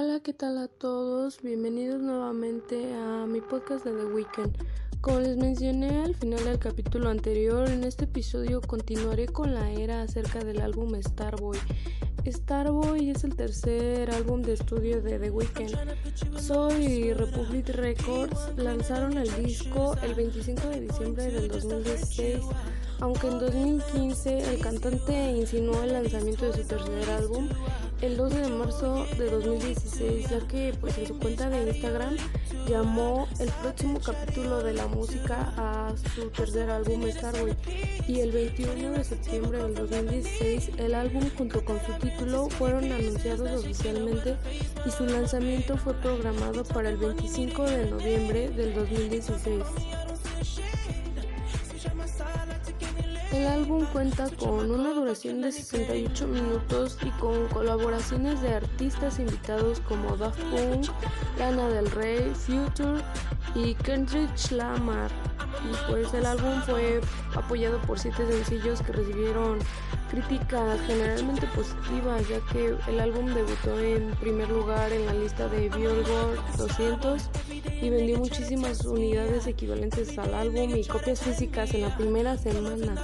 Hola, ¿qué tal a todos? Bienvenidos nuevamente a mi podcast de The Weeknd. Como les mencioné al final del capítulo anterior, en este episodio continuaré con la era acerca del álbum Starboy. Starboy es el tercer álbum de estudio de The Weeknd. Soy Republic Records. Lanzaron el disco el 25 de diciembre del 2016 aunque en 2015 el cantante insinuó el lanzamiento de su tercer álbum el 12 de marzo de 2016, ya que pues en su cuenta de Instagram llamó el próximo capítulo de la música a su tercer álbum Starboy y el 21 de septiembre del 2016 el álbum junto con su título fueron anunciados oficialmente y su lanzamiento fue programado para el 25 de noviembre del 2016. El álbum cuenta con una duración de 68 minutos y con colaboraciones de artistas invitados como Daft Punk, Lana del Rey, Future y Kendrick Lamar. Y pues el álbum fue apoyado por siete sencillos que recibieron críticas generalmente positivas, ya que el álbum debutó en primer lugar en la lista de Billboard 200 y vendió muchísimas unidades equivalentes al álbum y copias físicas en la primera semana.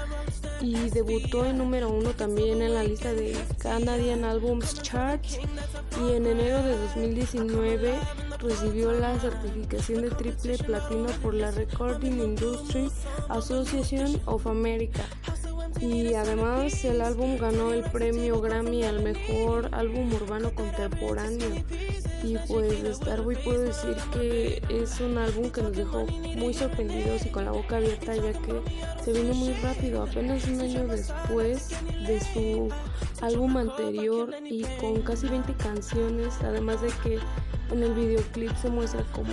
Y debutó en número uno también en la lista de Canadian Albums Charts y en enero de 2019 recibió la certificación de triple platino por la Recording Industry Association of America. Y además el álbum ganó el premio Grammy al mejor álbum urbano contemporáneo. Y pues Starboy puedo decir que es un álbum que nos dejó muy sorprendidos y con la boca abierta ya que se vino muy rápido. Apenas un año después de su álbum anterior y con casi 20 canciones además de que en el videoclip se muestra como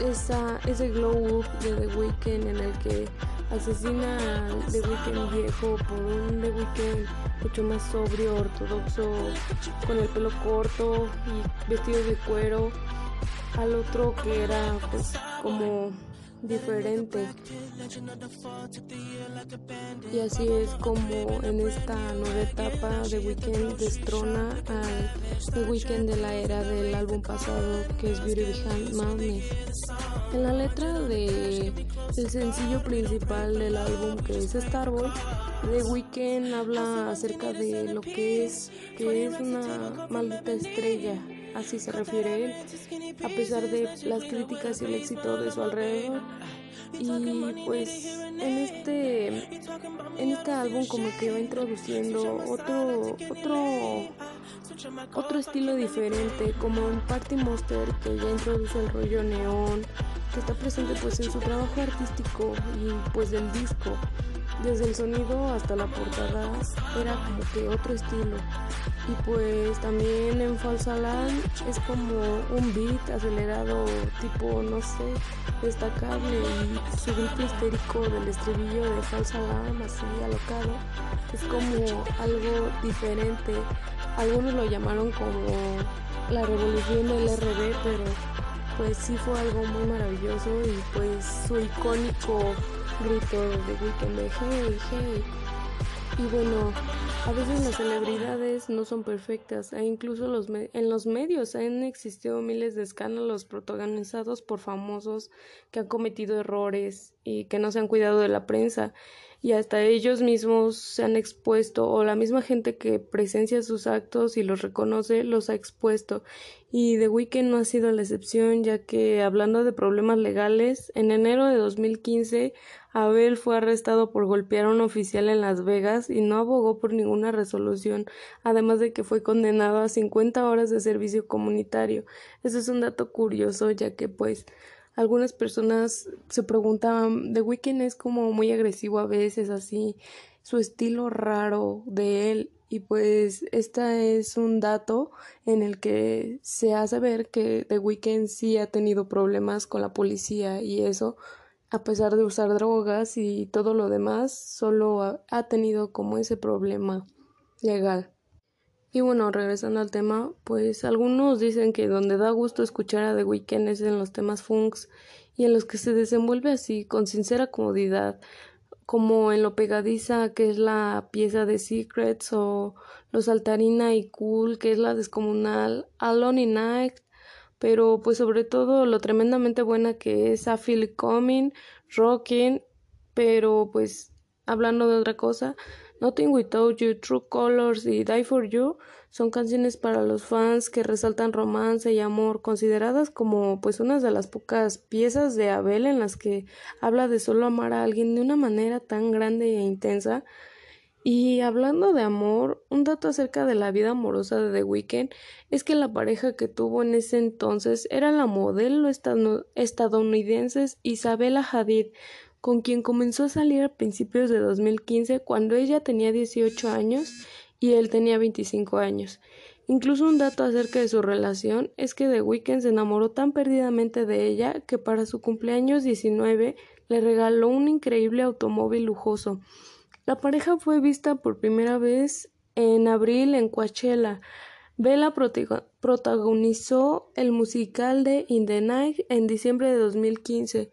esa, ese glow de The Weeknd en el que asesina al The Weeknd viejo por un The Weeknd mucho más sobrio, ortodoxo, con el pelo corto y vestido de cuero, al otro que era pues como diferente. Y así es como en esta nueva etapa The Weeknd destrona al The Weeknd de la era del álbum pasado que es Beauty Behind Madness. En la letra de el sencillo principal del álbum que es Starboy, The Weeknd habla acerca de lo que es que es una maldita estrella así se refiere él, a pesar de las críticas y el éxito de su alrededor. Y pues en este en este álbum como que va introduciendo otro otro otro estilo diferente, como en Party Monster que ya introduce el rollo neón, que está presente pues en su trabajo artístico y pues del disco. Desde el sonido hasta la portada era como que otro estilo. Y pues también en Falsa Land es como un beat acelerado, tipo, no sé, destacable. Y su grito histérico del estribillo de Falsa Land, así alocado, es como algo diferente. Algunos lo llamaron como la revolución del RB, pero pues sí fue algo muy maravilloso y pues su icónico grito de Weekend de hey, hey. Y bueno, a veces las celebridades no son perfectas e incluso los en los medios han existido miles de escándalos protagonizados por famosos que han cometido errores y que no se han cuidado de la prensa y hasta ellos mismos se han expuesto o la misma gente que presencia sus actos y los reconoce los ha expuesto. Y The Weeknd no ha sido la excepción ya que hablando de problemas legales en enero de 2015 Abel fue arrestado por golpear a un oficial en Las Vegas y no abogó por ninguna resolución además de que fue condenado a 50 horas de servicio comunitario. Eso es un dato curioso ya que pues algunas personas se preguntaban, The Weeknd es como muy agresivo a veces, así, su estilo raro de él. Y pues este es un dato en el que se hace ver que The Weeknd sí ha tenido problemas con la policía y eso, a pesar de usar drogas y todo lo demás, solo ha tenido como ese problema legal. Y bueno, regresando al tema, pues algunos dicen que donde da gusto escuchar a The Weeknd es en los temas funks y en los que se desenvuelve así, con sincera comodidad, como en lo pegadiza que es la pieza de Secrets o lo saltarina y cool que es la descomunal Alone in Night pero pues sobre todo lo tremendamente buena que es A Feel Coming, Rocking, pero pues hablando de otra cosa, Nothing Without You, True Colors y Die For You son canciones para los fans que resaltan romance y amor, consideradas como pues unas de las pocas piezas de Abel en las que habla de solo amar a alguien de una manera tan grande e intensa. Y hablando de amor, un dato acerca de la vida amorosa de The Weeknd es que la pareja que tuvo en ese entonces era la modelo estadounidense Isabella Hadid, con quien comenzó a salir a principios de 2015 cuando ella tenía 18 años y él tenía 25 años. Incluso un dato acerca de su relación es que The Weeknd se enamoró tan perdidamente de ella que para su cumpleaños 19 le regaló un increíble automóvil lujoso la pareja fue vista por primera vez en abril en Coachella. Bella protagonizó el musical de In the Night en diciembre de 2015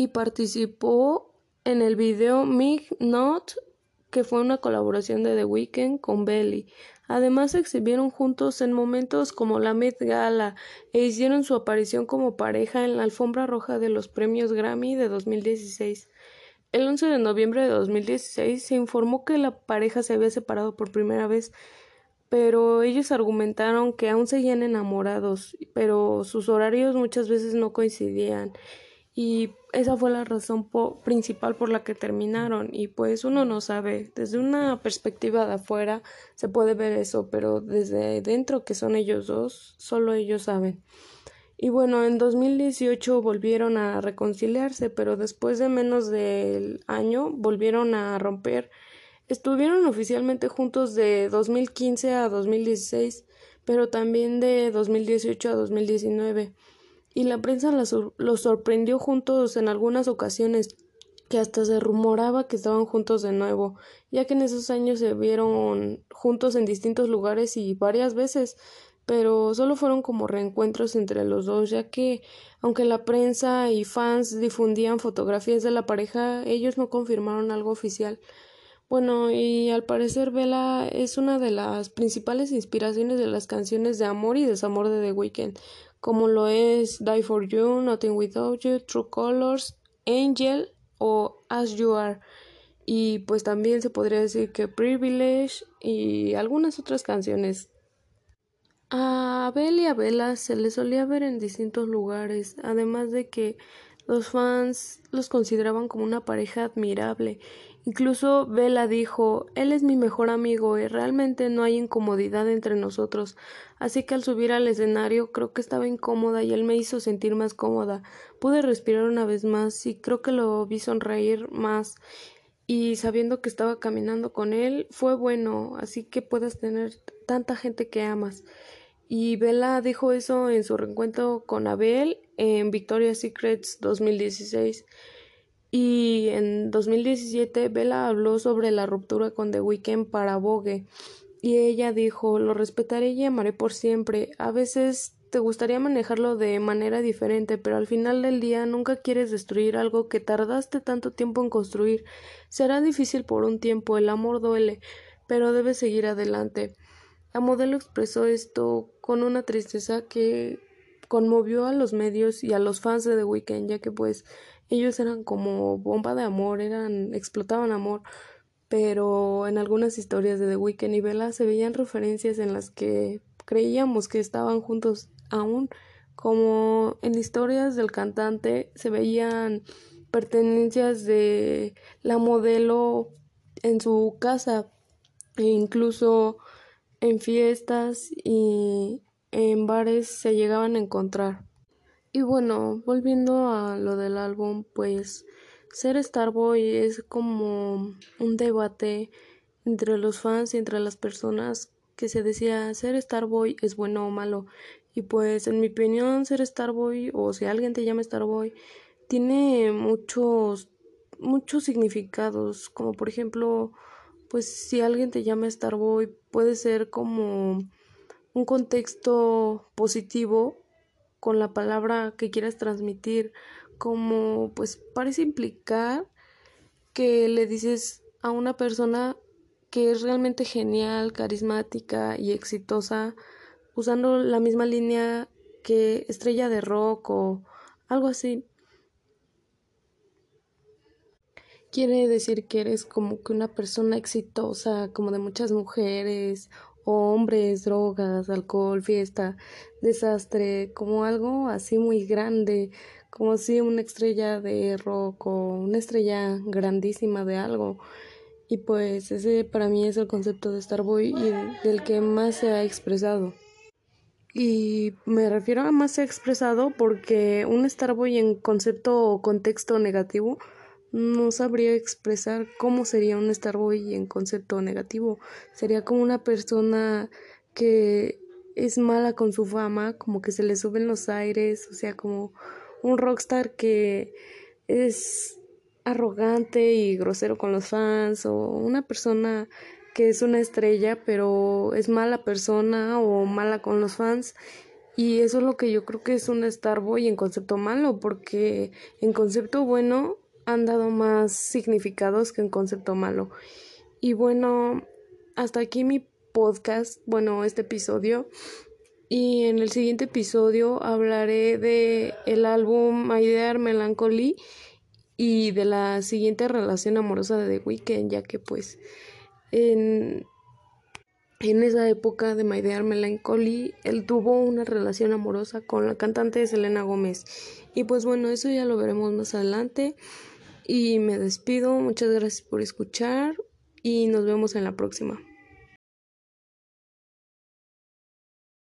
y participó en el video Mig Not, que fue una colaboración de The Weeknd con Belly. Además se exhibieron juntos en momentos como la Met Gala e hicieron su aparición como pareja en la alfombra roja de los premios Grammy de 2016. El 11 de noviembre de 2016 se informó que la pareja se había separado por primera vez, pero ellos argumentaron que aún seguían enamorados, pero sus horarios muchas veces no coincidían y esa fue la razón principal por la que terminaron y pues uno no sabe desde una perspectiva de afuera se puede ver eso pero desde dentro que son ellos dos solo ellos saben y bueno, en 2018 volvieron a reconciliarse, pero después de menos del año volvieron a romper. Estuvieron oficialmente juntos de 2015 a 2016, pero también de 2018 a 2019. Y la prensa los sorprendió juntos en algunas ocasiones, que hasta se rumoraba que estaban juntos de nuevo, ya que en esos años se vieron juntos en distintos lugares y varias veces pero solo fueron como reencuentros entre los dos, ya que aunque la prensa y fans difundían fotografías de la pareja, ellos no confirmaron algo oficial. Bueno, y al parecer Bella es una de las principales inspiraciones de las canciones de amor y desamor de The Weeknd, como lo es Die for You, Nothing Without You, True Colors, Angel o As You Are. Y pues también se podría decir que Privilege y algunas otras canciones a Abel y a Bella se les solía ver en distintos lugares, además de que los fans los consideraban como una pareja admirable. Incluso Bella dijo Él es mi mejor amigo y realmente no hay incomodidad entre nosotros. Así que al subir al escenario creo que estaba incómoda y él me hizo sentir más cómoda. Pude respirar una vez más y creo que lo vi sonreír más. Y sabiendo que estaba caminando con él fue bueno, así que puedas tener tanta gente que amas. Y Bella dijo eso en su reencuentro con Abel en Victoria's Secrets 2016. Y en 2017 Bella habló sobre la ruptura con The Weeknd para Vogue. Y ella dijo, lo respetaré y amaré por siempre. A veces te gustaría manejarlo de manera diferente, pero al final del día nunca quieres destruir algo que tardaste tanto tiempo en construir. Será difícil por un tiempo, el amor duele, pero debes seguir adelante. La modelo expresó esto con una tristeza que conmovió a los medios y a los fans de The Weeknd, ya que pues ellos eran como bomba de amor, eran explotaban amor, pero en algunas historias de The Weeknd y Bella se veían referencias en las que creíamos que estaban juntos aún, como en historias del cantante se veían pertenencias de la modelo en su casa e incluso en fiestas y en bares se llegaban a encontrar. Y bueno, volviendo a lo del álbum, pues ser Starboy es como un debate entre los fans y entre las personas que se decía ser Starboy es bueno o malo. Y pues en mi opinión ser Starboy o si alguien te llama Starboy tiene muchos muchos significados, como por ejemplo pues si alguien te llama Starboy puede ser como un contexto positivo con la palabra que quieras transmitir, como pues parece implicar que le dices a una persona que es realmente genial, carismática y exitosa, usando la misma línea que estrella de rock o algo así. Quiere decir que eres como que una persona exitosa, como de muchas mujeres, hombres, drogas, alcohol, fiesta, desastre, como algo así muy grande, como si una estrella de rock o una estrella grandísima de algo. Y pues ese para mí es el concepto de Starboy y del que más se ha expresado. Y me refiero a más se ha expresado porque un Starboy en concepto o contexto negativo no sabría expresar cómo sería un Starboy en concepto negativo. Sería como una persona que es mala con su fama, como que se le suben los aires, o sea, como un rockstar que es arrogante y grosero con los fans, o una persona que es una estrella, pero es mala persona o mala con los fans. Y eso es lo que yo creo que es un Starboy en concepto malo, porque en concepto bueno han dado más significados que un concepto malo. Y bueno, hasta aquí mi podcast, bueno, este episodio. Y en el siguiente episodio hablaré de el álbum My Dear Melancholy y de la siguiente relación amorosa de The Weeknd, ya que pues en, en esa época de My Dear Melancholy él tuvo una relación amorosa con la cantante Selena Gómez. Y pues bueno, eso ya lo veremos más adelante. Y me despido, muchas gracias por escuchar y nos vemos en la próxima.